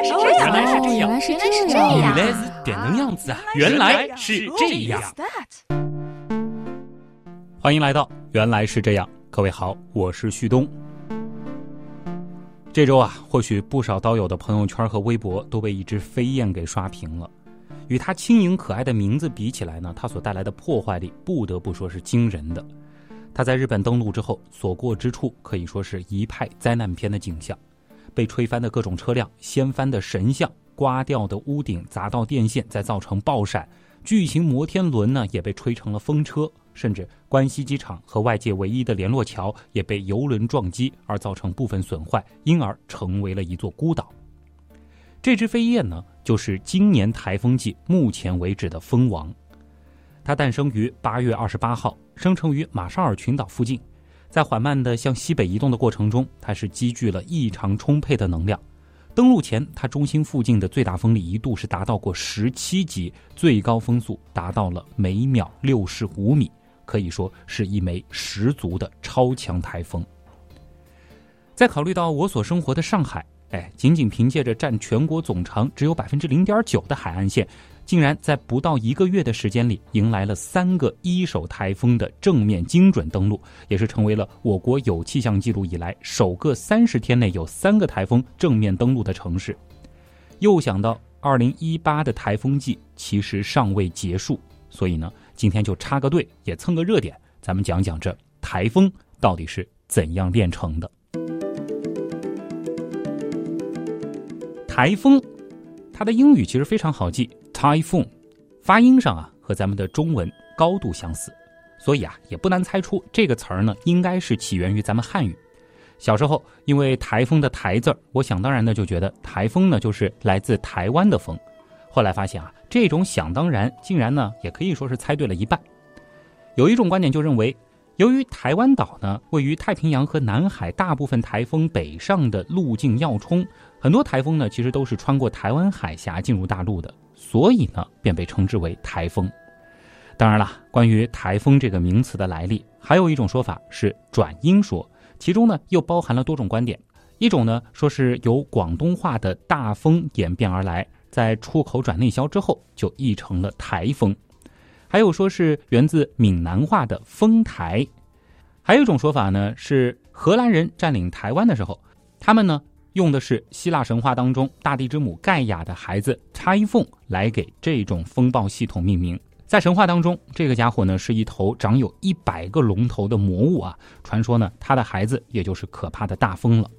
来是这样，原来是这样，原来是这样，原来是点能样子啊！原来是这样。欢迎来到《原来是这样》，各位好，我是旭东。这周啊，或许不少刀友的朋友圈和微博都被一只飞燕给刷屏了。与它轻盈可爱的名字比起来呢，它所带来的破坏力不得不说是惊人的。它在日本登陆之后，所过之处可以说是一派灾难片的景象。被吹翻的各种车辆，掀翻的神像，刮掉的屋顶，砸到电线，再造成爆闪。巨型摩天轮呢，也被吹成了风车，甚至关西机场和外界唯一的联络桥也被游轮撞击而造成部分损坏，因而成为了一座孤岛。这只飞燕呢，就是今年台风季目前为止的蜂王。它诞生于八月二十八号，生成于马绍尔群岛附近。在缓慢的向西北移动的过程中，它是积聚了异常充沛的能量。登陆前，它中心附近的最大风力一度是达到过十七级，最高风速达到了每秒六十五米，可以说是一枚十足的超强台风。再考虑到我所生活的上海，哎，仅仅凭借着占全国总长只有百分之零点九的海岸线。竟然在不到一个月的时间里，迎来了三个一手台风的正面精准登陆，也是成为了我国有气象记录以来首个三十天内有三个台风正面登陆的城市。又想到二零一八的台风季其实尚未结束，所以呢，今天就插个队，也蹭个热点，咱们讲讲这台风到底是怎样炼成的。台风，它的英语其实非常好记。Typhoon，发音上啊和咱们的中文高度相似，所以啊也不难猜出这个词儿呢应该是起源于咱们汉语。小时候因为台风的“台”字儿，我想当然的就觉得台风呢就是来自台湾的风。后来发现啊这种想当然竟然呢也可以说是猜对了一半。有一种观点就认为，由于台湾岛呢位于太平洋和南海，大部分台风北上的路径要冲，很多台风呢其实都是穿过台湾海峡进入大陆的。所以呢，便被称之为台风。当然了，关于台风这个名词的来历，还有一种说法是转音说，其中呢又包含了多种观点。一种呢说是由广东话的大风演变而来，在出口转内销之后就译成了台风；还有说是源自闽南话的风台；还有一种说法呢是荷兰人占领台湾的时候，他们呢。用的是希腊神话当中大地之母盖亚的孩子拆凤来给这种风暴系统命名。在神话当中，这个家伙呢是一头长有一百个龙头的魔物啊。传说呢，他的孩子也就是可怕的大风了。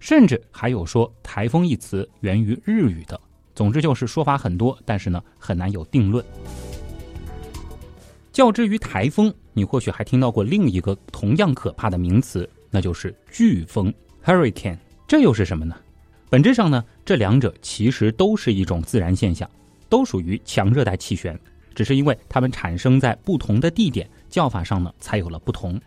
甚至还有说“台风”一词源于日语的。总之就是说法很多，但是呢很难有定论。较之于台风，你或许还听到过另一个同样可怕的名词，那就是飓风 （hurricane）。这又是什么呢？本质上呢，这两者其实都是一种自然现象，都属于强热带气旋，只是因为它们产生在不同的地点，叫法上呢才有了不同。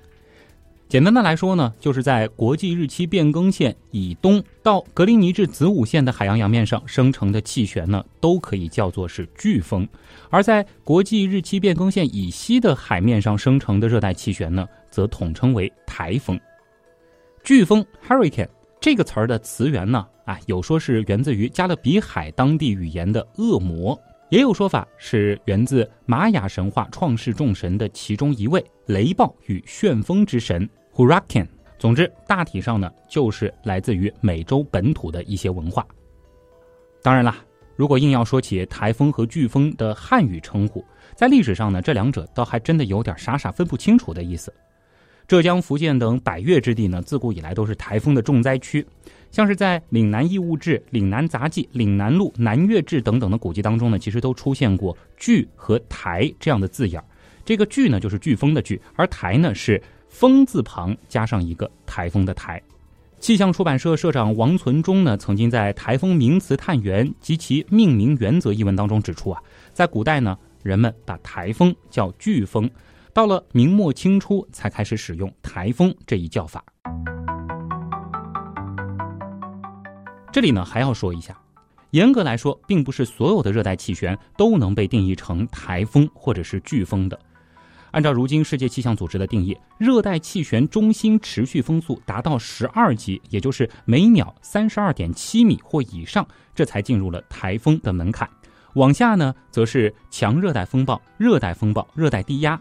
简单的来说呢，就是在国际日期变更线以东到格林尼治子午线的海洋洋面上生成的气旋呢，都可以叫做是飓风；而在国际日期变更线以西的海面上生成的热带气旋呢，则统称为台风。飓风 （hurricane）。这个词儿的词源呢，啊，有说是源自于加勒比海当地语言的恶魔，也有说法是源自玛雅神话创世众神的其中一位雷暴与旋风之神 Huracan。总之，大体上呢，就是来自于美洲本土的一些文化。当然啦，如果硬要说起台风和飓风的汉语称呼，在历史上呢，这两者倒还真的有点傻傻分不清楚的意思。浙江、福建等百越之地呢，自古以来都是台风的重灾区。像是在《岭南异物志》《岭南杂记》《岭南录》《南越志》等等的古籍当中呢，其实都出现过“飓”和“台”这样的字眼这个“飓”呢，就是飓风的“飓”，而“台”呢，是风字旁加上一个台风的“台”。气象出版社社长王存忠呢，曾经在《台风名词探源及其命名原则》一文当中指出啊，在古代呢，人们把台风叫飓风。到了明末清初，才开始使用台风这一叫法。这里呢，还要说一下，严格来说，并不是所有的热带气旋都能被定义成台风或者是飓风的。按照如今世界气象组织的定义，热带气旋中心持续风速达到十二级，也就是每秒三十二点七米或以上，这才进入了台风的门槛。往下呢，则是强热带风暴、热带风暴、热带低压，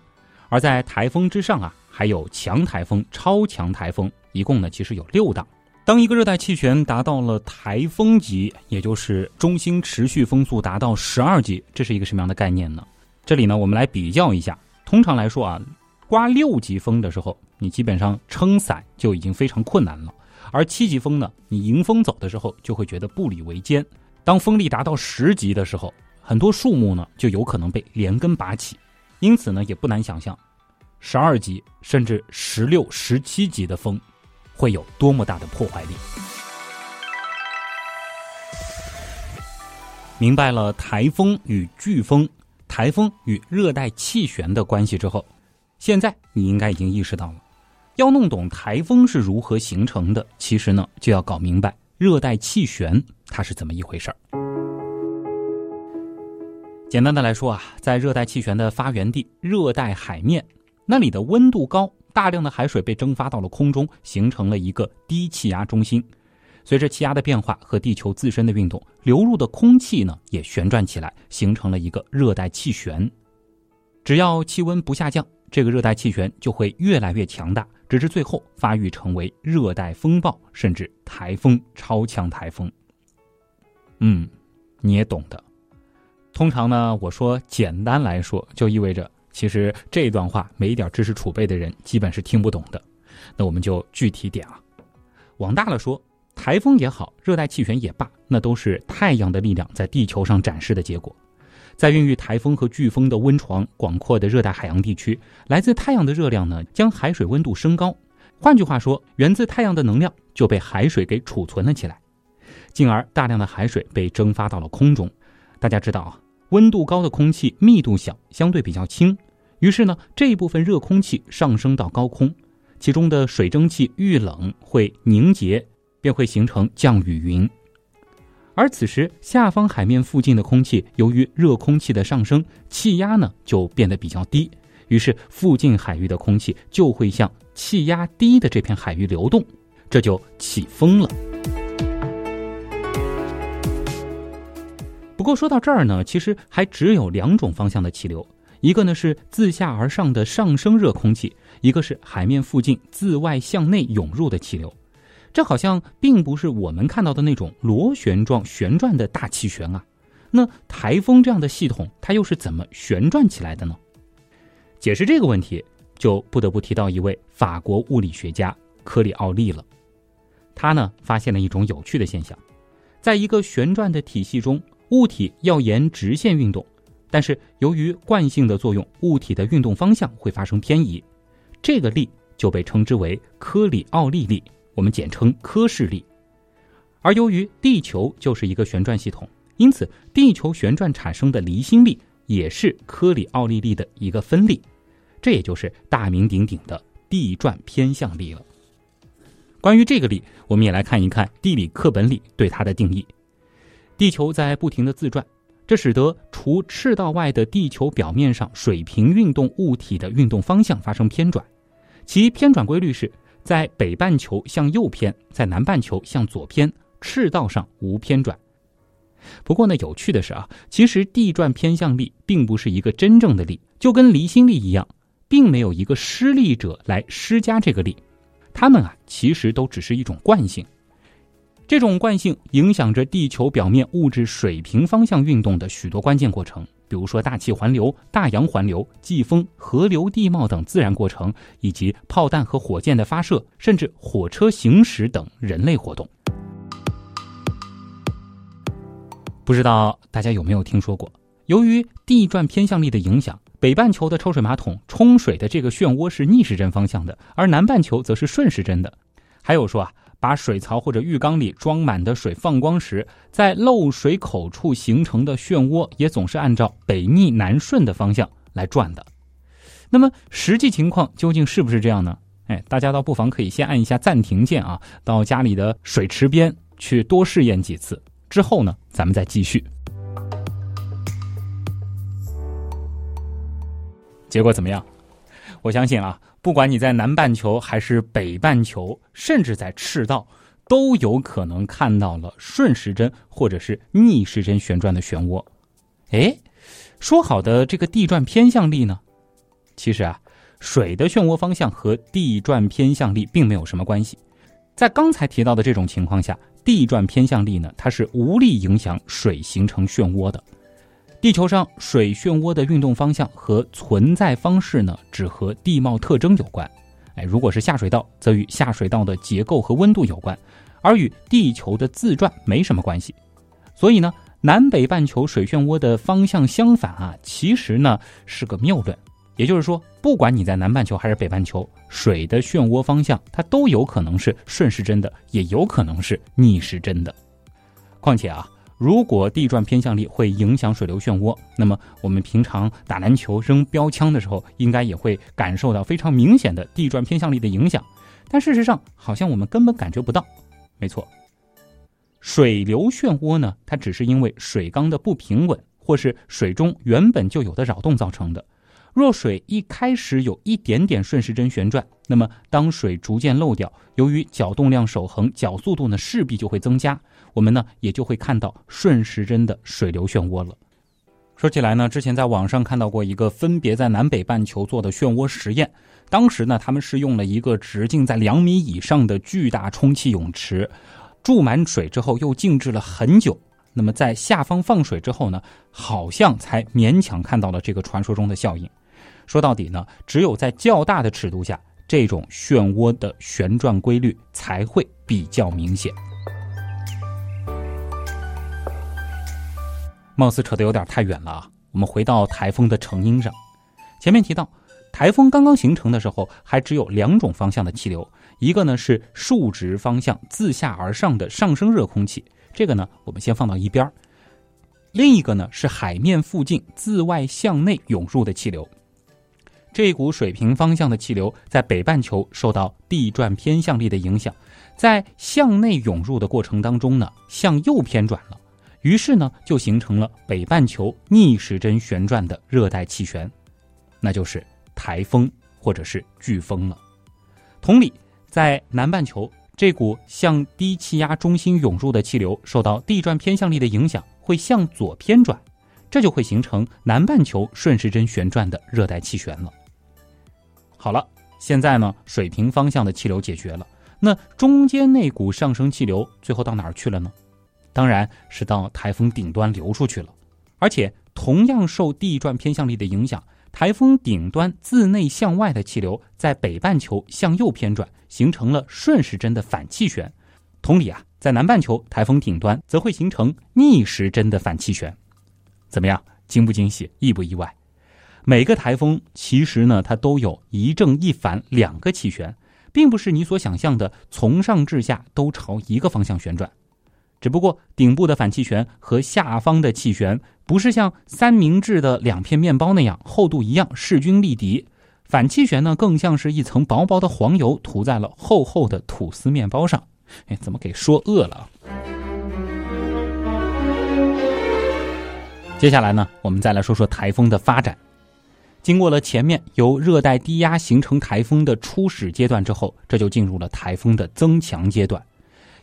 而在台风之上啊，还有强台风、超强台风，一共呢其实有六档。当一个热带气旋达到了台风级，也就是中心持续风速达到十二级，这是一个什么样的概念呢？这里呢，我们来比较一下。通常来说啊，刮六级风的时候，你基本上撑伞就已经非常困难了；而七级风呢，你迎风走的时候就会觉得步履维艰。当风力达到十级的时候，很多树木呢就有可能被连根拔起。因此呢，也不难想象，十二级甚至十六、十七级的风会有多么大的破坏力。明白了台风与飓风、台风与热带气旋的关系之后，现在你应该已经意识到了，要弄懂台风是如何形成的，其实呢就要搞明白热带气旋它是怎么一回事儿。简单的来说啊，在热带气旋的发源地热带海面，那里的温度高，大量的海水被蒸发到了空中，形成了一个低气压中心。随着气压的变化和地球自身的运动，流入的空气呢也旋转起来，形成了一个热带气旋。只要气温不下降，这个热带气旋就会越来越强大，直至最后发育成为热带风暴，甚至台风、超强台风。嗯，你也懂的。通常呢，我说简单来说，就意味着其实这段话没一点知识储备的人基本是听不懂的。那我们就具体点啊，往大了说。台风也好，热带气旋也罢，那都是太阳的力量在地球上展示的结果。在孕育台风和飓风的温床广阔的热带海洋地区，来自太阳的热量呢，将海水温度升高。换句话说，源自太阳的能量就被海水给储存了起来，进而大量的海水被蒸发到了空中。大家知道啊，温度高的空气密度小，相对比较轻，于是呢，这一部分热空气上升到高空，其中的水蒸气遇冷会凝结。便会形成降雨云，而此时下方海面附近的空气，由于热空气的上升，气压呢就变得比较低，于是附近海域的空气就会向气压低的这片海域流动，这就起风了。不过说到这儿呢，其实还只有两种方向的气流，一个呢是自下而上的上升热空气，一个是海面附近自外向内涌入的气流。这好像并不是我们看到的那种螺旋状旋转的大气旋啊，那台风这样的系统它又是怎么旋转起来的呢？解释这个问题，就不得不提到一位法国物理学家科里奥利了。他呢发现了一种有趣的现象，在一个旋转的体系中，物体要沿直线运动，但是由于惯性的作用，物体的运动方向会发生偏移，这个力就被称之为科里奥利力。我们简称科氏力，而由于地球就是一个旋转系统，因此地球旋转产生的离心力也是科里奥利力的一个分力，这也就是大名鼎鼎的地转偏向力了。关于这个力，我们也来看一看地理课本里对它的定义：地球在不停的自转，这使得除赤道外的地球表面上水平运动物体的运动方向发生偏转，其偏转规律是。在北半球向右偏，在南半球向左偏，赤道上无偏转。不过呢，有趣的是啊，其实地转偏向力并不是一个真正的力，就跟离心力一样，并没有一个施力者来施加这个力。它们啊，其实都只是一种惯性。这种惯性影响着地球表面物质水平方向运动的许多关键过程。比如说大气环流、大洋环流、季风、河流地貌等自然过程，以及炮弹和火箭的发射，甚至火车行驶等人类活动。不知道大家有没有听说过，由于地转偏向力的影响，北半球的抽水马桶冲水的这个漩涡是逆时针方向的，而南半球则是顺时针的。还有说啊。把水槽或者浴缸里装满的水放光时，在漏水口处形成的漩涡也总是按照北逆南顺的方向来转的。那么实际情况究竟是不是这样呢？哎，大家倒不妨可以先按一下暂停键啊，到家里的水池边去多试验几次，之后呢，咱们再继续。结果怎么样？我相信啊，不管你在南半球还是北半球，甚至在赤道，都有可能看到了顺时针或者是逆时针旋转的漩涡。哎，说好的这个地转偏向力呢？其实啊，水的漩涡方向和地转偏向力并没有什么关系。在刚才提到的这种情况下，地转偏向力呢，它是无力影响水形成漩涡的。地球上水漩涡的运动方向和存在方式呢，只和地貌特征有关。哎，如果是下水道，则与下水道的结构和温度有关，而与地球的自转没什么关系。所以呢，南北半球水漩涡的方向相反啊，其实呢是个谬论。也就是说，不管你在南半球还是北半球，水的漩涡方向它都有可能是顺时针的，也有可能是逆时针的。况且啊。如果地转偏向力会影响水流漩涡，那么我们平常打篮球扔标枪的时候，应该也会感受到非常明显的地转偏向力的影响。但事实上，好像我们根本感觉不到。没错，水流漩涡呢，它只是因为水缸的不平稳，或是水中原本就有的扰动造成的。若水一开始有一点点顺时针旋转，那么当水逐渐漏掉，由于角动量守恒，角速度呢势必就会增加，我们呢也就会看到顺时针的水流漩涡了。说起来呢，之前在网上看到过一个分别在南北半球做的漩涡实验，当时呢他们是用了一个直径在两米以上的巨大充气泳池，注满水之后又静置了很久。那么在下方放水之后呢，好像才勉强看到了这个传说中的效应。说到底呢，只有在较大的尺度下，这种漩涡的旋转规律才会比较明显。貌似扯得有点太远了啊！我们回到台风的成因上。前面提到，台风刚刚形成的时候，还只有两种方向的气流，一个呢是竖直方向自下而上的上升热空气，这个呢我们先放到一边儿另一个呢是海面附近自外向内涌入的气流。这股水平方向的气流在北半球受到地转偏向力的影响，在向内涌入的过程当中呢，向右偏转了，于是呢就形成了北半球逆时针旋转的热带气旋，那就是台风或者是飓风了。同理，在南半球，这股向低气压中心涌入的气流受到地转偏向力的影响，会向左偏转，这就会形成南半球顺时针旋转的热带气旋了。好了，现在呢，水平方向的气流解决了，那中间那股上升气流最后到哪儿去了呢？当然是到台风顶端流出去了。而且同样受地转偏向力的影响，台风顶端自内向外的气流在北半球向右偏转，形成了顺时针的反气旋。同理啊，在南半球台风顶端则会形成逆时针的反气旋。怎么样，惊不惊喜，意不意外？每个台风其实呢，它都有一正一反两个气旋，并不是你所想象的从上至下都朝一个方向旋转。只不过顶部的反气旋和下方的气旋不是像三明治的两片面包那样厚度一样势均力敌，反气旋呢更像是一层薄薄的黄油涂在了厚厚的吐司面包上。哎，怎么给说饿了？接下来呢，我们再来说说台风的发展。经过了前面由热带低压形成台风的初始阶段之后，这就进入了台风的增强阶段。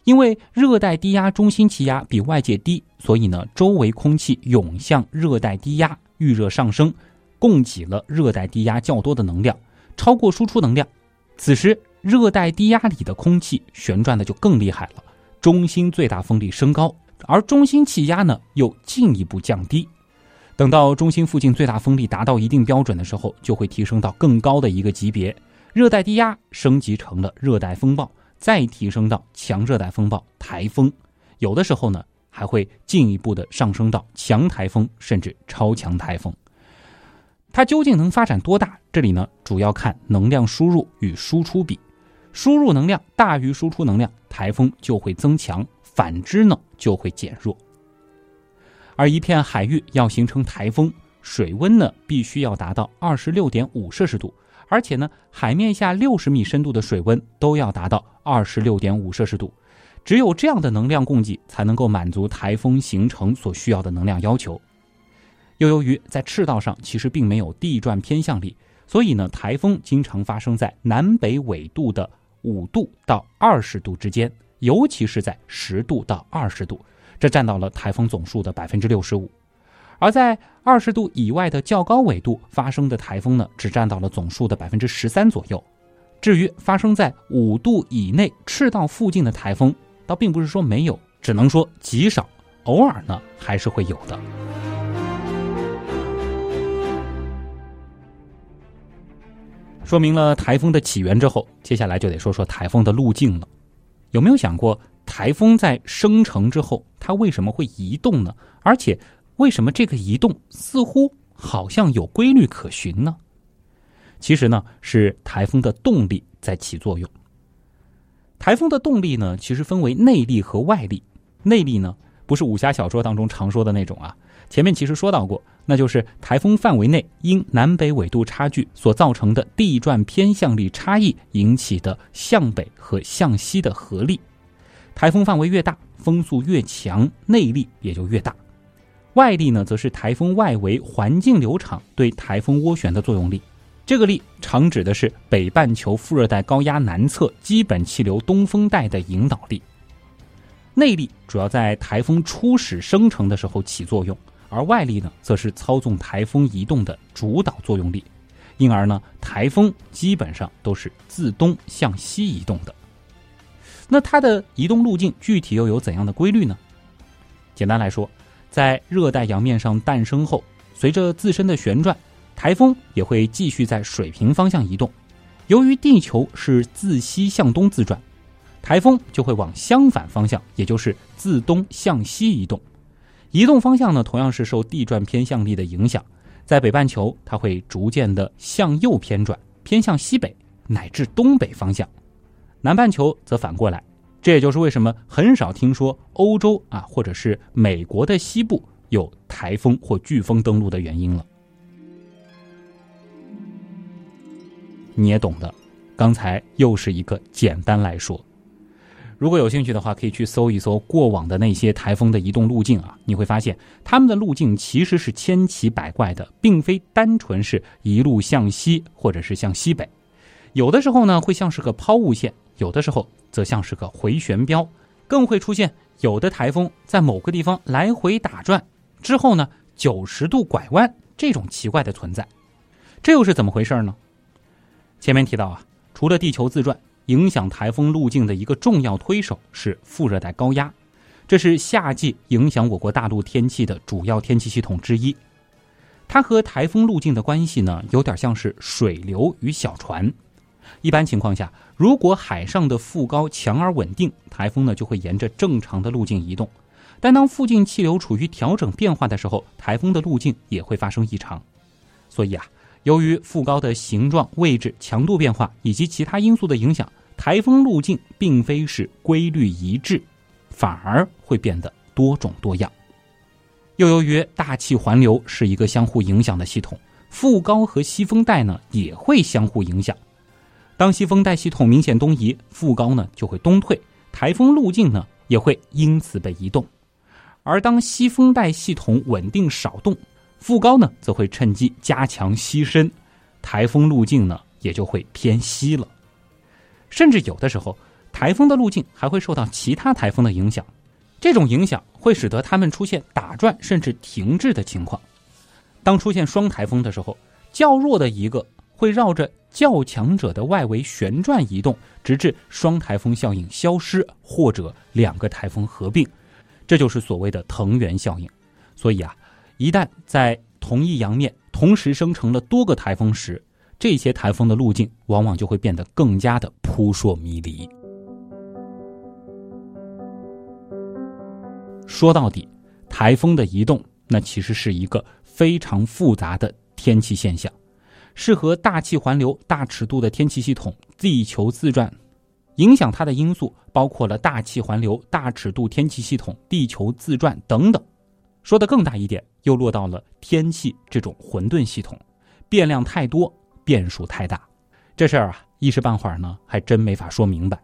因为热带低压中心气压比外界低，所以呢，周围空气涌向热带低压，遇热上升，供给了热带低压较多的能量，超过输出能量。此时，热带低压里的空气旋转的就更厉害了，中心最大风力升高，而中心气压呢又进一步降低。等到中心附近最大风力达到一定标准的时候，就会提升到更高的一个级别，热带低压升级成了热带风暴，再提升到强热带风暴、台风，有的时候呢还会进一步的上升到强台风甚至超强台风。它究竟能发展多大？这里呢主要看能量输入与输出比，输入能量大于输出能量，台风就会增强；反之呢就会减弱。而一片海域要形成台风，水温呢必须要达到二十六点五摄氏度，而且呢海面下六十米深度的水温都要达到二十六点五摄氏度。只有这样的能量供给，才能够满足台风形成所需要的能量要求。又由于在赤道上其实并没有地转偏向力，所以呢，台风经常发生在南北纬度的五度到二十度之间，尤其是在十度到二十度，这占到了台风总数的百分之六十五。而在二十度以外的较高纬度发生的台风呢，只占到了总数的百分之十三左右。至于发生在五度以内赤道附近的台风，倒并不是说没有，只能说极少，偶尔呢还是会有的。说明了台风的起源之后，接下来就得说说台风的路径了。有没有想过，台风在生成之后，它为什么会移动呢？而且，为什么这个移动似乎好像有规律可循呢？其实呢，是台风的动力在起作用。台风的动力呢，其实分为内力和外力。内力呢，不是武侠小说当中常说的那种啊。前面其实说到过，那就是台风范围内因南北纬度差距所造成的地转偏向力差异引起的向北和向西的合力。台风范围越大，风速越强，内力也就越大。外力呢，则是台风外围环境流场对台风涡旋的作用力。这个力常指的是北半球副热带高压南侧基本气流东风带的引导力。内力主要在台风初始生成的时候起作用，而外力呢，则是操纵台风移动的主导作用力。因而呢，台风基本上都是自东向西移动的。那它的移动路径具体又有怎样的规律呢？简单来说，在热带洋面上诞生后，随着自身的旋转。台风也会继续在水平方向移动，由于地球是自西向东自转，台风就会往相反方向，也就是自东向西移动。移动方向呢，同样是受地转偏向力的影响。在北半球，它会逐渐的向右偏转，偏向西北乃至东北方向；南半球则反过来。这也就是为什么很少听说欧洲啊，或者是美国的西部有台风或飓风登陆的原因了。你也懂的，刚才又是一个简单来说。如果有兴趣的话，可以去搜一搜过往的那些台风的移动路径啊，你会发现它们的路径其实是千奇百怪的，并非单纯是一路向西或者是向西北。有的时候呢会像是个抛物线，有的时候则像是个回旋镖，更会出现有的台风在某个地方来回打转之后呢九十度拐弯这种奇怪的存在。这又是怎么回事呢？前面提到啊，除了地球自转，影响台风路径的一个重要推手是副热带高压，这是夏季影响我国大陆天气的主要天气系统之一。它和台风路径的关系呢，有点像是水流与小船。一般情况下，如果海上的副高强而稳定，台风呢就会沿着正常的路径移动。但当附近气流处于调整变化的时候，台风的路径也会发生异常。所以啊。由于副高的形状、位置、强度变化以及其他因素的影响，台风路径并非是规律一致，反而会变得多种多样。又由于大气环流是一个相互影响的系统，副高和西风带呢也会相互影响。当西风带系统明显东移，副高呢就会东退，台风路径呢也会因此被移动。而当西风带系统稳定少动，副高呢，则会趁机加强西伸，台风路径呢也就会偏西了。甚至有的时候，台风的路径还会受到其他台风的影响，这种影响会使得它们出现打转甚至停滞的情况。当出现双台风的时候，较弱的一个会绕着较强者的外围旋转移动，直至双台风效应消失，或者两个台风合并，这就是所谓的藤原效应。所以啊。一旦在同一洋面同时生成了多个台风时，这些台风的路径往往就会变得更加的扑朔迷离。说到底，台风的移动那其实是一个非常复杂的天气现象，是和大气环流、大尺度的天气系统、地球自转影响它的因素，包括了大气环流、大尺度天气系统、地球自转等等。说的更大一点，又落到了天气这种混沌系统，变量太多，变数太大，这事儿啊，一时半会儿呢，还真没法说明白。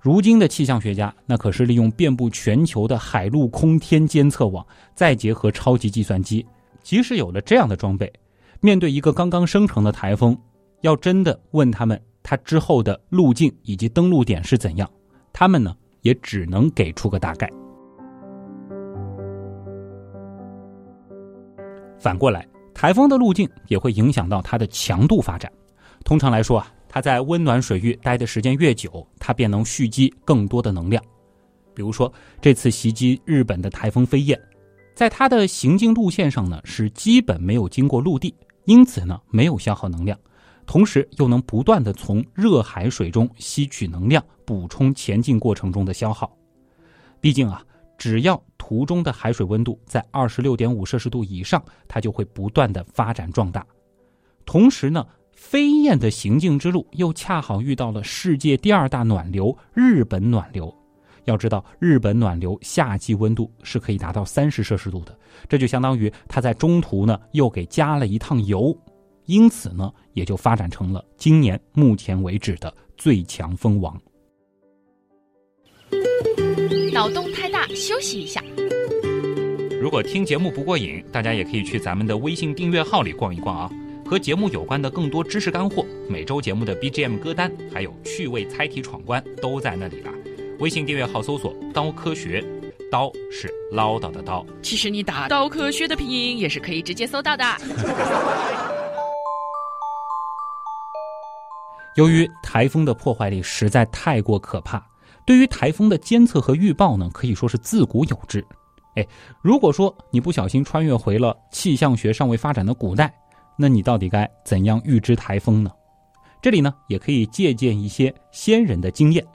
如今的气象学家，那可是利用遍布全球的海陆空天监测网，再结合超级计算机，即使有了这样的装备，面对一个刚刚生成的台风，要真的问他们它之后的路径以及登陆点是怎样，他们呢也只能给出个大概。反过来，台风的路径也会影响到它的强度发展。通常来说啊，它在温暖水域待的时间越久，它便能蓄积更多的能量。比如说，这次袭击日本的台风飞燕，在它的行进路线上呢，是基本没有经过陆地，因此呢，没有消耗能量，同时又能不断的从热海水中吸取能量，补充前进过程中的消耗。毕竟啊。只要途中的海水温度在二十六点五摄氏度以上，它就会不断的发展壮大。同时呢，飞燕的行进之路又恰好遇到了世界第二大暖流——日本暖流。要知道，日本暖流夏季温度是可以达到三十摄氏度的，这就相当于它在中途呢又给加了一趟油，因此呢，也就发展成了今年目前为止的最强风王。脑洞太大，休息一下。如果听节目不过瘾，大家也可以去咱们的微信订阅号里逛一逛啊。和节目有关的更多知识干货，每周节目的 BGM 歌单，还有趣味猜题闯关都在那里了。微信订阅号搜索“刀科学”，刀是唠叨的刀。其实你打“刀科学”的拼音也是可以直接搜到的。由于台风的破坏力实在太过可怕。对于台风的监测和预报呢，可以说是自古有之。哎，如果说你不小心穿越回了气象学尚未发展的古代，那你到底该怎样预知台风呢？这里呢，也可以借鉴一些先人的经验。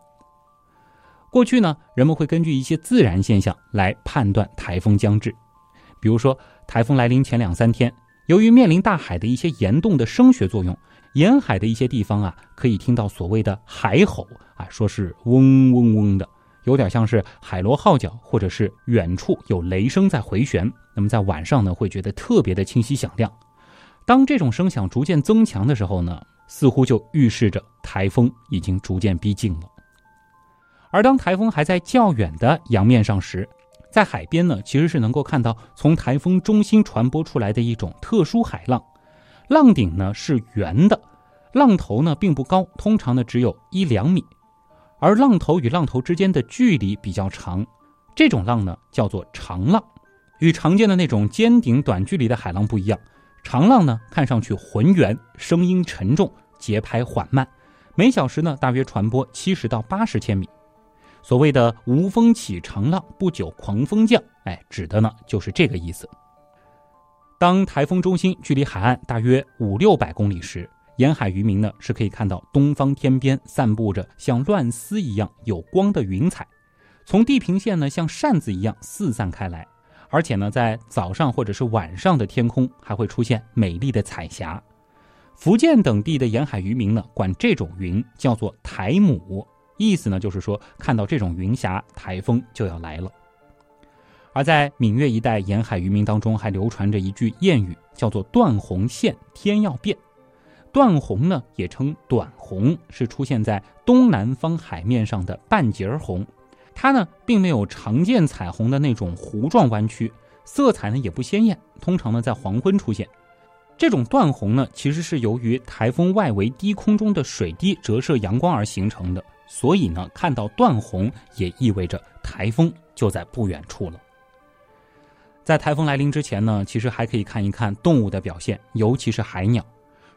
过去呢，人们会根据一些自然现象来判断台风将至，比如说台风来临前两三天，由于面临大海的一些岩洞的声学作用。沿海的一些地方啊，可以听到所谓的海吼啊，说是嗡嗡嗡的，有点像是海螺号角，或者是远处有雷声在回旋。那么在晚上呢，会觉得特别的清晰响亮。当这种声响逐渐增强的时候呢，似乎就预示着台风已经逐渐逼近了。而当台风还在较远的洋面上时，在海边呢，其实是能够看到从台风中心传播出来的一种特殊海浪。浪顶呢是圆的，浪头呢并不高，通常呢只有一两米，而浪头与浪头之间的距离比较长，这种浪呢叫做长浪，与常见的那种尖顶短距离的海浪不一样。长浪呢看上去浑圆，声音沉重，节拍缓慢，每小时呢大约传播七十到八十千米。所谓的无风起长浪，不久狂风降，哎，指的呢就是这个意思。当台风中心距离海岸大约五六百公里时，沿海渔民呢是可以看到东方天边散布着像乱丝一样有光的云彩，从地平线呢像扇子一样四散开来，而且呢在早上或者是晚上的天空还会出现美丽的彩霞。福建等地的沿海渔民呢管这种云叫做台母，意思呢就是说看到这种云霞，台风就要来了。而在闽粤一带沿海渔民当中，还流传着一句谚语，叫做“断鸿现，天要变”。断鸿呢，也称短鸿，是出现在东南方海面上的半截儿红。它呢，并没有常见彩虹的那种弧状弯曲，色彩呢也不鲜艳，通常呢在黄昏出现。这种断鸿呢，其实是由于台风外围低空中的水滴折射阳光而形成的，所以呢，看到断鸿也意味着台风就在不远处了。在台风来临之前呢，其实还可以看一看动物的表现，尤其是海鸟。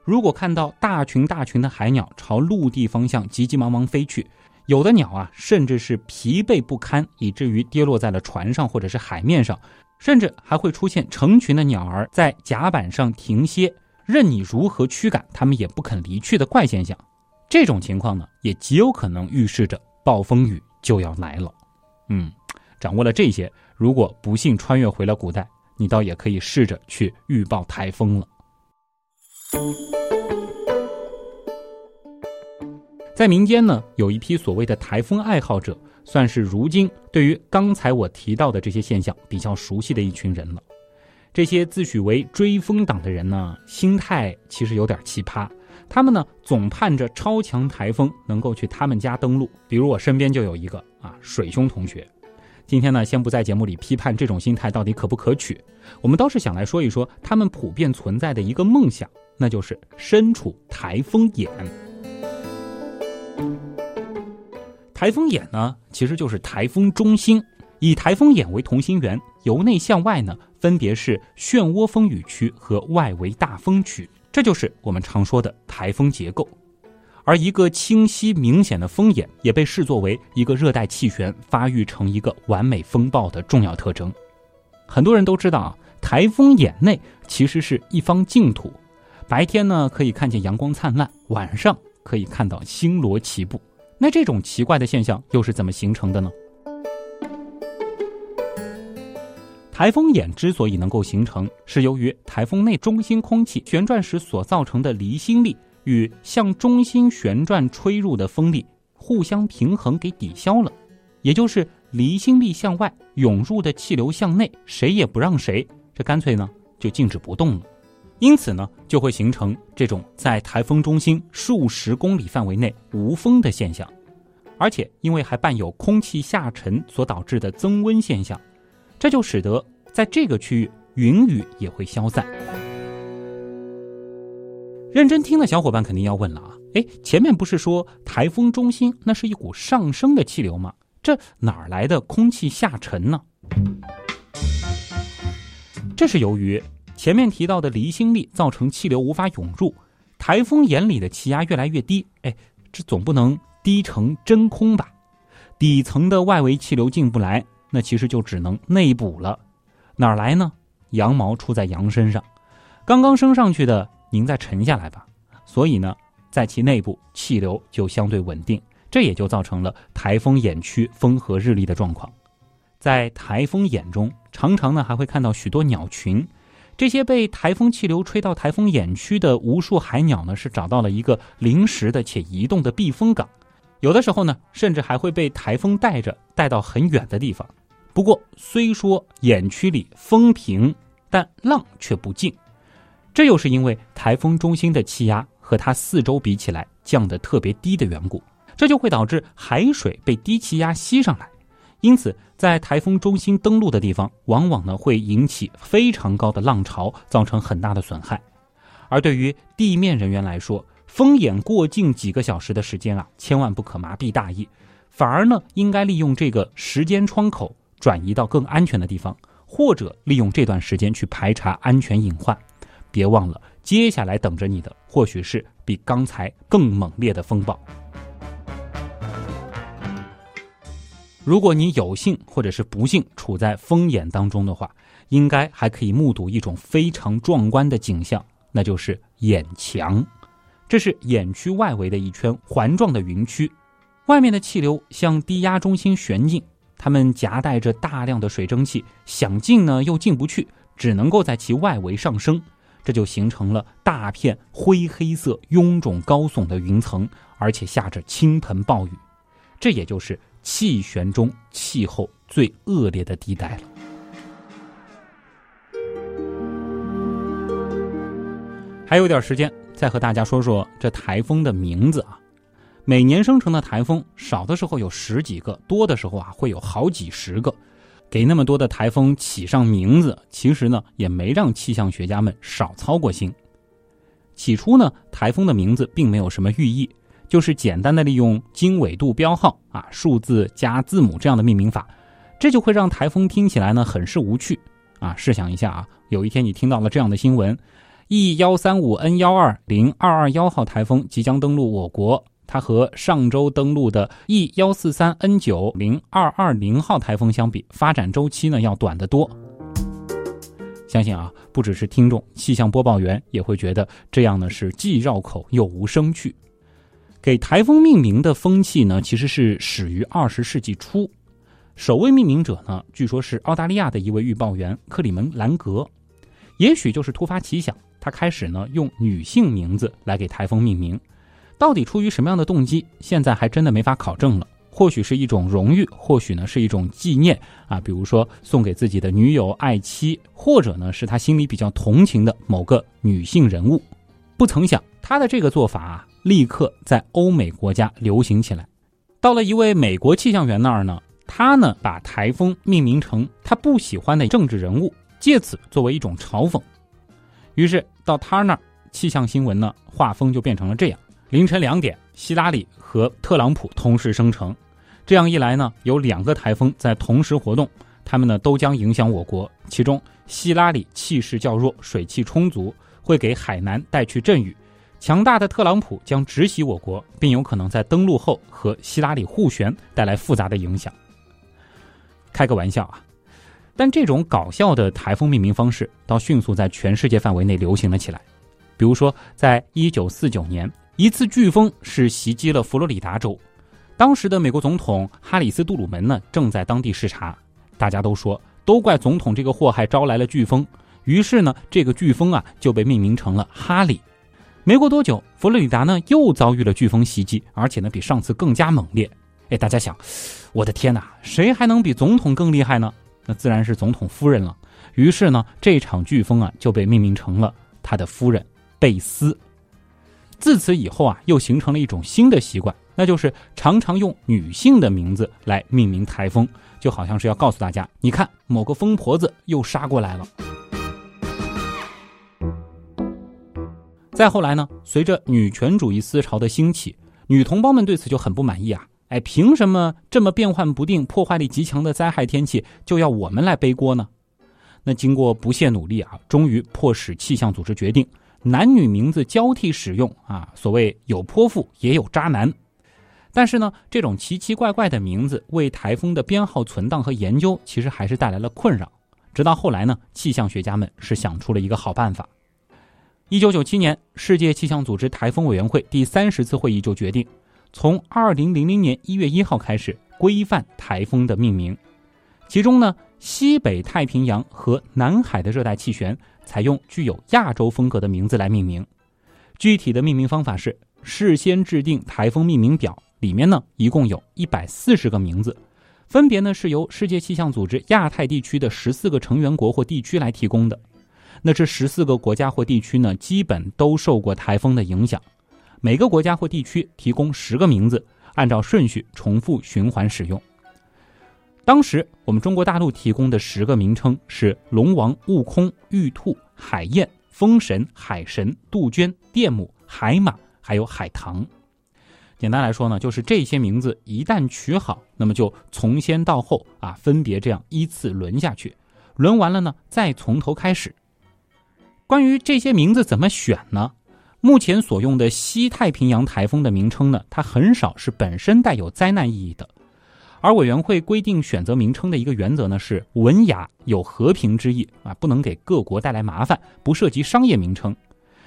如果看到大群大群的海鸟朝陆地方向急急忙忙飞去，有的鸟啊，甚至是疲惫不堪，以至于跌落在了船上或者是海面上，甚至还会出现成群的鸟儿在甲板上停歇，任你如何驱赶，它们也不肯离去的怪现象。这种情况呢，也极有可能预示着暴风雨就要来了。嗯，掌握了这些。如果不幸穿越回了古代，你倒也可以试着去预报台风了。在民间呢，有一批所谓的台风爱好者，算是如今对于刚才我提到的这些现象比较熟悉的一群人了。这些自诩为追风党的人呢，心态其实有点奇葩。他们呢，总盼着超强台风能够去他们家登陆。比如我身边就有一个啊，水兄同学。今天呢，先不在节目里批判这种心态到底可不可取，我们倒是想来说一说他们普遍存在的一个梦想，那就是身处台风眼。台风眼呢，其实就是台风中心，以台风眼为同心圆，由内向外呢，分别是漩涡风雨区和外围大风区，这就是我们常说的台风结构。而一个清晰明显的风眼，也被视作为一个热带气旋发育成一个完美风暴的重要特征。很多人都知道啊，台风眼内其实是一方净土，白天呢可以看见阳光灿烂，晚上可以看到星罗棋布。那这种奇怪的现象又是怎么形成的呢？台风眼之所以能够形成，是由于台风内中心空气旋转时所造成的离心力。与向中心旋转吹入的风力互相平衡，给抵消了，也就是离心力向外涌入的气流向内，谁也不让谁，这干脆呢就静止不动了。因此呢，就会形成这种在台风中心数十公里范围内无风的现象，而且因为还伴有空气下沉所导致的增温现象，这就使得在这个区域云雨也会消散。认真听的小伙伴肯定要问了啊，哎，前面不是说台风中心那是一股上升的气流吗？这哪儿来的空气下沉呢？这是由于前面提到的离心力造成气流无法涌入，台风眼里的气压越来越低，哎，这总不能低成真空吧？底层的外围气流进不来，那其实就只能内补了。哪儿来呢？羊毛出在羊身上，刚刚升上去的。您再沉下来吧，所以呢，在其内部气流就相对稳定，这也就造成了台风眼区风和日丽的状况。在台风眼中，常常呢还会看到许多鸟群，这些被台风气流吹到台风眼区的无数海鸟呢，是找到了一个临时的且移动的避风港，有的时候呢，甚至还会被台风带着带到很远的地方。不过，虽说眼区里风平，但浪却不静。这又是因为台风中心的气压和它四周比起来降得特别低的缘故，这就会导致海水被低气压吸上来，因此在台风中心登陆的地方，往往呢会引起非常高的浪潮，造成很大的损害。而对于地面人员来说，风眼过境几个小时的时间啊，千万不可麻痹大意，反而呢应该利用这个时间窗口转移到更安全的地方，或者利用这段时间去排查安全隐患。别忘了，接下来等着你的或许是比刚才更猛烈的风暴。如果你有幸或者是不幸处在风眼当中的话，应该还可以目睹一种非常壮观的景象，那就是眼墙。这是眼区外围的一圈环状的云区，外面的气流向低压中心旋进，它们夹带着大量的水蒸气，想进呢又进不去，只能够在其外围上升。这就形成了大片灰黑色、臃肿高耸的云层，而且下着倾盆暴雨，这也就是气旋中气候最恶劣的地带了。还有点时间，再和大家说说这台风的名字啊。每年生成的台风，少的时候有十几个，多的时候啊会有好几十个。给那么多的台风起上名字，其实呢也没让气象学家们少操过心。起初呢，台风的名字并没有什么寓意，就是简单的利用经纬度标号啊，数字加字母这样的命名法，这就会让台风听起来呢很是无趣啊。试想一下啊，有一天你听到了这样的新闻：E 幺三五 N 幺二零二二幺号台风即将登陆我国。它和上周登陆的 E 幺四三 N 九零二二零号台风相比，发展周期呢要短得多。相信啊，不只是听众，气象播报员也会觉得这样呢是既绕口又无生趣。给台风命名的风气呢，其实是始于二十世纪初，首位命名者呢，据说是澳大利亚的一位预报员克里门兰格。也许就是突发奇想，他开始呢用女性名字来给台风命名。到底出于什么样的动机，现在还真的没法考证了。或许是一种荣誉，或许呢是一种纪念啊，比如说送给自己的女友、爱妻，或者呢是他心里比较同情的某个女性人物。不曾想，他的这个做法啊，立刻在欧美国家流行起来。到了一位美国气象员那儿呢，他呢把台风命名成他不喜欢的政治人物，借此作为一种嘲讽。于是到他那儿，气象新闻呢画风就变成了这样：凌晨两点，希拉里和特朗普同时生成。这样一来呢，有两个台风在同时活动，他们呢都将影响我国。其中，希拉里气势较弱，水汽充足，会给海南带去阵雨；强大的特朗普将直袭我国，并有可能在登陆后和希拉里互旋，带来复杂的影响。开个玩笑啊！但这种搞笑的台风命名方式，倒迅速在全世界范围内流行了起来。比如说，在一九四九年，一次飓风是袭击了佛罗里达州，当时的美国总统哈里斯·杜鲁门呢正在当地视察，大家都说都怪总统这个祸害招来了飓风，于是呢，这个飓风啊就被命名成了哈里。没过多久，佛罗里达呢又遭遇了飓风袭击，而且呢比上次更加猛烈。哎，大家想，我的天哪，谁还能比总统更厉害呢？那自然是总统夫人了。于是呢，这场飓风啊就被命名成了他的夫人贝斯。自此以后啊，又形成了一种新的习惯，那就是常常用女性的名字来命名台风，就好像是要告诉大家，你看某个疯婆子又杀过来了。再后来呢，随着女权主义思潮的兴起，女同胞们对此就很不满意啊。哎，凭什么这么变幻不定、破坏力极强的灾害天气就要我们来背锅呢？那经过不懈努力啊，终于迫使气象组织决定男女名字交替使用啊。所谓有泼妇也有渣男，但是呢，这种奇奇怪怪的名字为台风的编号存档和研究其实还是带来了困扰。直到后来呢，气象学家们是想出了一个好办法。一九九七年，世界气象组织台风委员会第三十次会议就决定。从二零零零年一月一号开始规范台风的命名，其中呢，西北太平洋和南海的热带气旋采用具有亚洲风格的名字来命名。具体的命名方法是事先制定台风命名表，里面呢一共有一百四十个名字，分别呢是由世界气象组织亚太地区的十四个成员国或地区来提供的。那这十四个国家或地区呢，基本都受过台风的影响。每个国家或地区提供十个名字，按照顺序重复循环使用。当时我们中国大陆提供的十个名称是龙王、悟空、玉兔、海燕、风神、海神、杜鹃、电母、海马，还有海棠。简单来说呢，就是这些名字一旦取好，那么就从先到后啊，分别这样依次轮下去，轮完了呢，再从头开始。关于这些名字怎么选呢？目前所用的西太平洋台风的名称呢，它很少是本身带有灾难意义的。而委员会规定选择名称的一个原则呢，是文雅有和平之意啊，不能给各国带来麻烦，不涉及商业名称。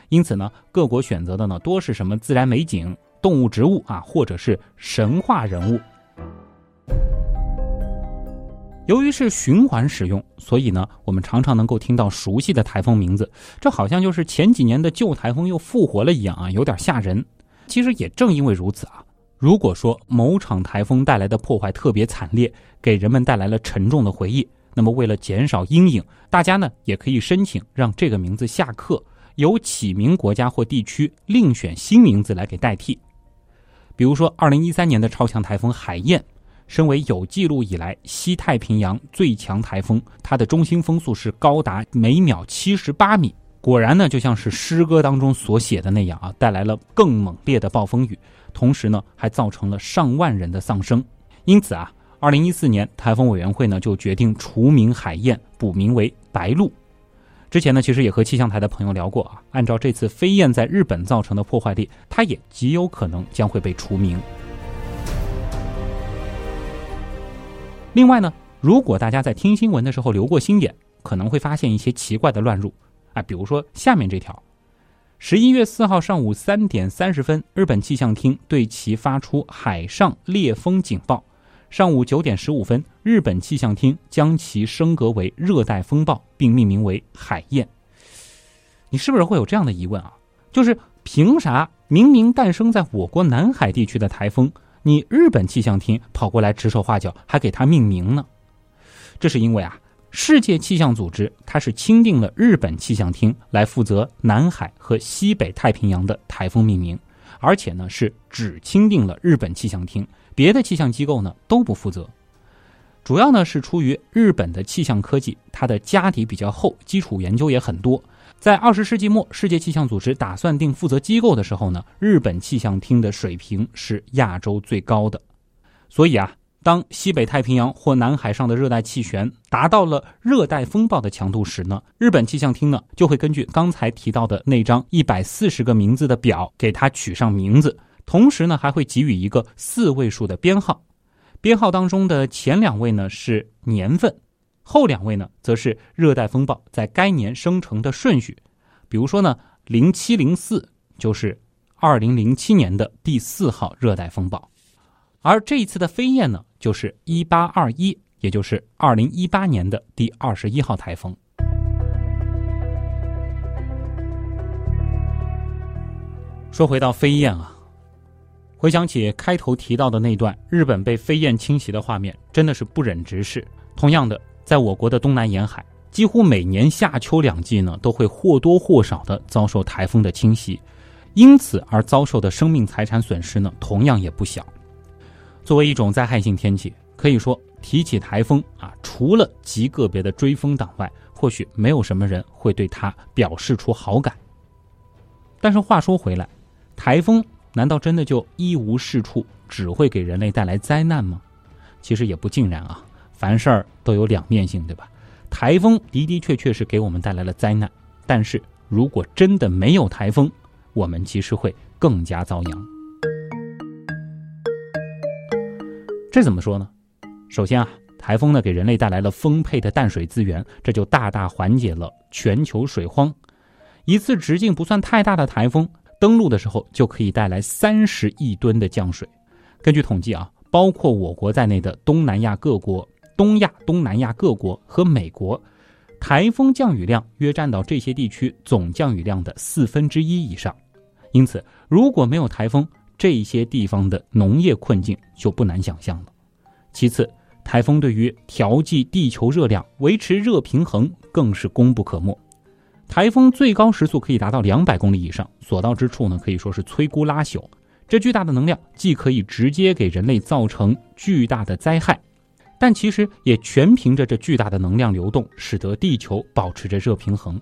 因此呢，各国选择的呢，多是什么自然美景、动物、植物啊，或者是神话人物。由于是循环使用，所以呢，我们常常能够听到熟悉的台风名字，这好像就是前几年的旧台风又复活了一样啊，有点吓人。其实也正因为如此啊，如果说某场台风带来的破坏特别惨烈，给人们带来了沉重的回忆，那么为了减少阴影，大家呢也可以申请让这个名字下课，由起名国家或地区另选新名字来给代替。比如说，二零一三年的超强台风海燕。身为有记录以来西太平洋最强台风，它的中心风速是高达每秒七十八米。果然呢，就像是诗歌当中所写的那样啊，带来了更猛烈的暴风雨，同时呢，还造成了上万人的丧生。因此啊，二零一四年台风委员会呢就决定除名海燕，补名为白鹭。之前呢，其实也和气象台的朋友聊过啊，按照这次飞燕在日本造成的破坏力，它也极有可能将会被除名。另外呢，如果大家在听新闻的时候留过心眼，可能会发现一些奇怪的乱入，啊，比如说下面这条：十一月四号上午三点三十分，日本气象厅对其发出海上烈风警报；上午九点十五分，日本气象厅将其升格为热带风暴，并命名为海燕。你是不是会有这样的疑问啊？就是凭啥明明诞生在我国南海地区的台风？你日本气象厅跑过来指手画脚，还给它命名呢？这是因为啊，世界气象组织它是钦定了日本气象厅来负责南海和西北太平洋的台风命名，而且呢是只钦定了日本气象厅，别的气象机构呢都不负责。主要呢是出于日本的气象科技，它的家底比较厚，基础研究也很多。在二十世纪末，世界气象组织打算定负责机构的时候呢，日本气象厅的水平是亚洲最高的。所以啊，当西北太平洋或南海上的热带气旋达到了热带风暴的强度时呢，日本气象厅呢就会根据刚才提到的那张一百四十个名字的表给它取上名字，同时呢还会给予一个四位数的编号。编号当中的前两位呢是年份，后两位呢则是热带风暴在该年生成的顺序。比如说呢，零七零四就是二零零七年的第四号热带风暴，而这一次的飞燕呢就是一八二一，也就是二零一八年的第二十一号台风。说回到飞燕啊。回想起开头提到的那段日本被飞燕侵袭的画面，真的是不忍直视。同样的，在我国的东南沿海，几乎每年夏秋两季呢，都会或多或少的遭受台风的侵袭，因此而遭受的生命财产损失呢，同样也不小。作为一种灾害性天气，可以说提起台风啊，除了极个别的追风党外，或许没有什么人会对它表示出好感。但是话说回来，台风。难道真的就一无是处，只会给人类带来灾难吗？其实也不尽然啊，凡事儿都有两面性，对吧？台风的的确确是给我们带来了灾难，但是如果真的没有台风，我们其实会更加遭殃。这怎么说呢？首先啊，台风呢给人类带来了丰沛的淡水资源，这就大大缓解了全球水荒。一次直径不算太大的台风。登陆的时候就可以带来三十亿吨的降水。根据统计啊，包括我国在内的东南亚各国、东亚、东南亚各国和美国，台风降雨量约占到这些地区总降雨量的四分之一以上。因此，如果没有台风，这些地方的农业困境就不难想象了。其次，台风对于调剂地球热量、维持热平衡更是功不可没。台风最高时速可以达到两百公里以上，所到之处呢可以说是摧枯拉朽。这巨大的能量既可以直接给人类造成巨大的灾害，但其实也全凭着这巨大的能量流动，使得地球保持着热平衡。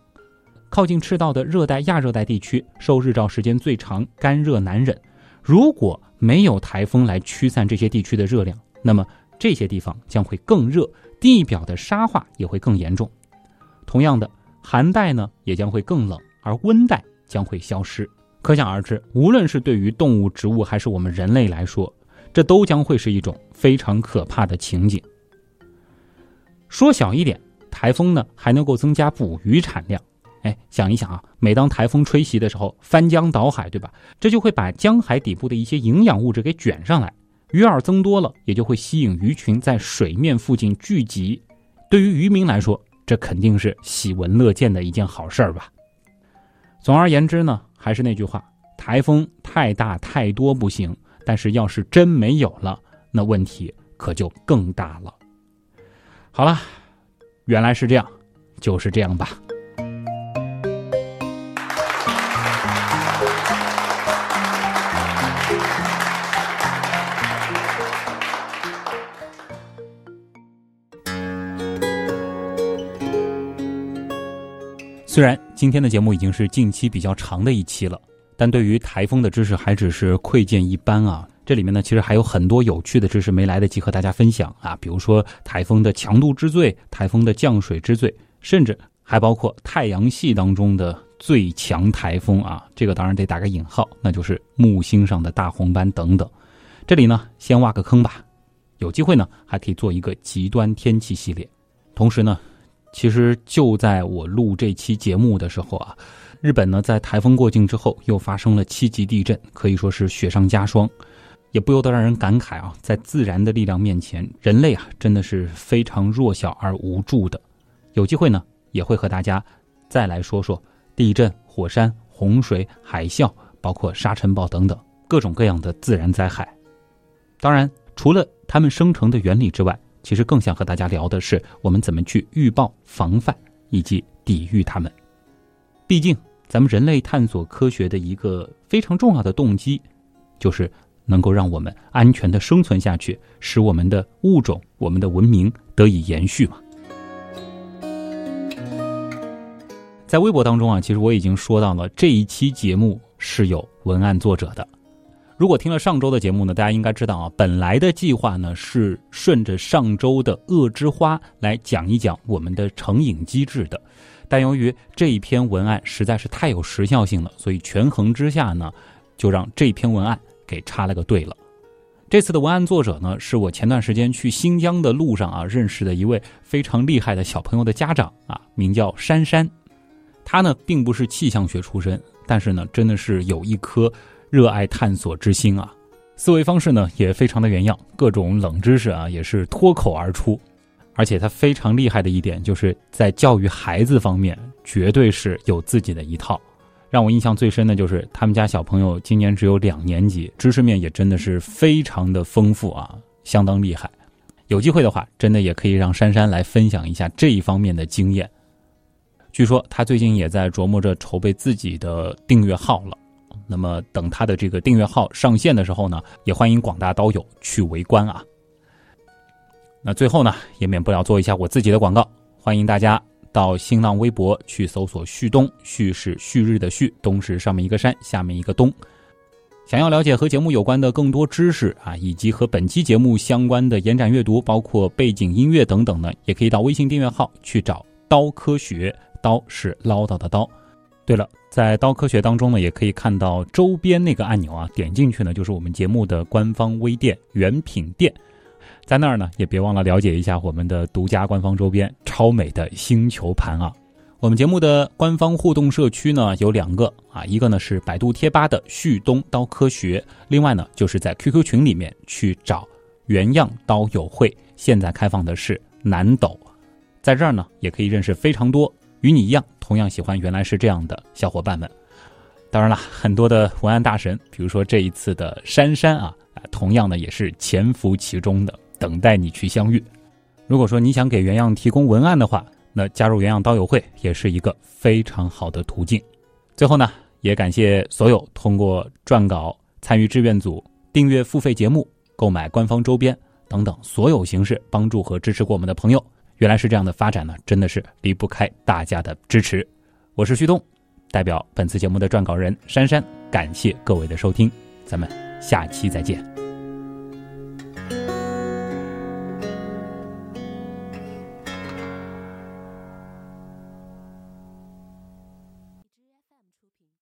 靠近赤道的热带亚热带地区受日照时间最长，干热难忍。如果没有台风来驱散这些地区的热量，那么这些地方将会更热，地表的沙化也会更严重。同样的。寒带呢也将会更冷，而温带将会消失。可想而知，无论是对于动物、植物，还是我们人类来说，这都将会是一种非常可怕的情景。说小一点，台风呢还能够增加捕鱼产量。哎，想一想啊，每当台风吹袭的时候，翻江倒海，对吧？这就会把江海底部的一些营养物质给卷上来，鱼饵增多了，也就会吸引鱼群在水面附近聚集。对于渔民来说，这肯定是喜闻乐见的一件好事儿吧。总而言之呢，还是那句话，台风太大太多不行，但是要是真没有了，那问题可就更大了。好了，原来是这样，就是这样吧。虽然今天的节目已经是近期比较长的一期了，但对于台风的知识还只是窥见一斑啊！这里面呢，其实还有很多有趣的知识没来得及和大家分享啊，比如说台风的强度之最、台风的降水之最，甚至还包括太阳系当中的最强台风啊，这个当然得打个引号，那就是木星上的大红斑等等。这里呢，先挖个坑吧，有机会呢，还可以做一个极端天气系列，同时呢。其实就在我录这期节目的时候啊，日本呢在台风过境之后又发生了七级地震，可以说是雪上加霜，也不由得让人感慨啊，在自然的力量面前，人类啊真的是非常弱小而无助的。有机会呢，也会和大家再来说说地震、火山、洪水、海啸，包括沙尘暴等等各种各样的自然灾害。当然，除了它们生成的原理之外，其实更想和大家聊的是，我们怎么去预报、防范以及抵御它们。毕竟，咱们人类探索科学的一个非常重要的动机，就是能够让我们安全的生存下去，使我们的物种、我们的文明得以延续嘛。在微博当中啊，其实我已经说到了这一期节目是有文案作者的。如果听了上周的节目呢，大家应该知道啊，本来的计划呢是顺着上周的《恶之花》来讲一讲我们的成瘾机制的，但由于这一篇文案实在是太有时效性了，所以权衡之下呢，就让这篇文案给插了个队了。这次的文案作者呢，是我前段时间去新疆的路上啊认识的一位非常厉害的小朋友的家长啊，名叫珊珊。他呢并不是气象学出身，但是呢真的是有一颗热爱探索之心啊。思维方式呢也非常的原样，各种冷知识啊也是脱口而出。而且他非常厉害的一点，就是在教育孩子方面绝对是有自己的一套。让我印象最深的就是他们家小朋友今年只有两年级，知识面也真的是非常的丰富啊，相当厉害。有机会的话，真的也可以让珊珊来分享一下这一方面的经验。据说他最近也在琢磨着筹备自己的订阅号了。那么等他的这个订阅号上线的时候呢，也欢迎广大刀友去围观啊。那最后呢，也免不了做一下我自己的广告，欢迎大家到新浪微博去搜索“旭东”，旭是旭日的旭，东是上面一个山，下面一个东。想要了解和节目有关的更多知识啊，以及和本期节目相关的延展阅读，包括背景音乐等等呢，也可以到微信订阅号去找“刀科学”。刀是唠叨的刀。对了，在刀科学当中呢，也可以看到周边那个按钮啊，点进去呢就是我们节目的官方微店原品店，在那儿呢也别忘了了解一下我们的独家官方周边超美的星球盘啊。我们节目的官方互动社区呢有两个啊，一个呢是百度贴吧的旭东刀科学，另外呢就是在 QQ 群里面去找原样刀友会，现在开放的是南斗，在这儿呢也可以认识非常多。与你一样，同样喜欢原来是这样的小伙伴们。当然了，很多的文案大神，比如说这一次的珊珊啊，同样呢也是潜伏其中的，等待你去相遇。如果说你想给原样提供文案的话，那加入原样刀友会也是一个非常好的途径。最后呢，也感谢所有通过撰稿、参与志愿组、订阅付费节目、购买官方周边等等所有形式帮助和支持过我们的朋友。原来是这样的发展呢，真的是离不开大家的支持。我是旭东，代表本次节目的撰稿人珊珊，感谢各位的收听，咱们下期再见。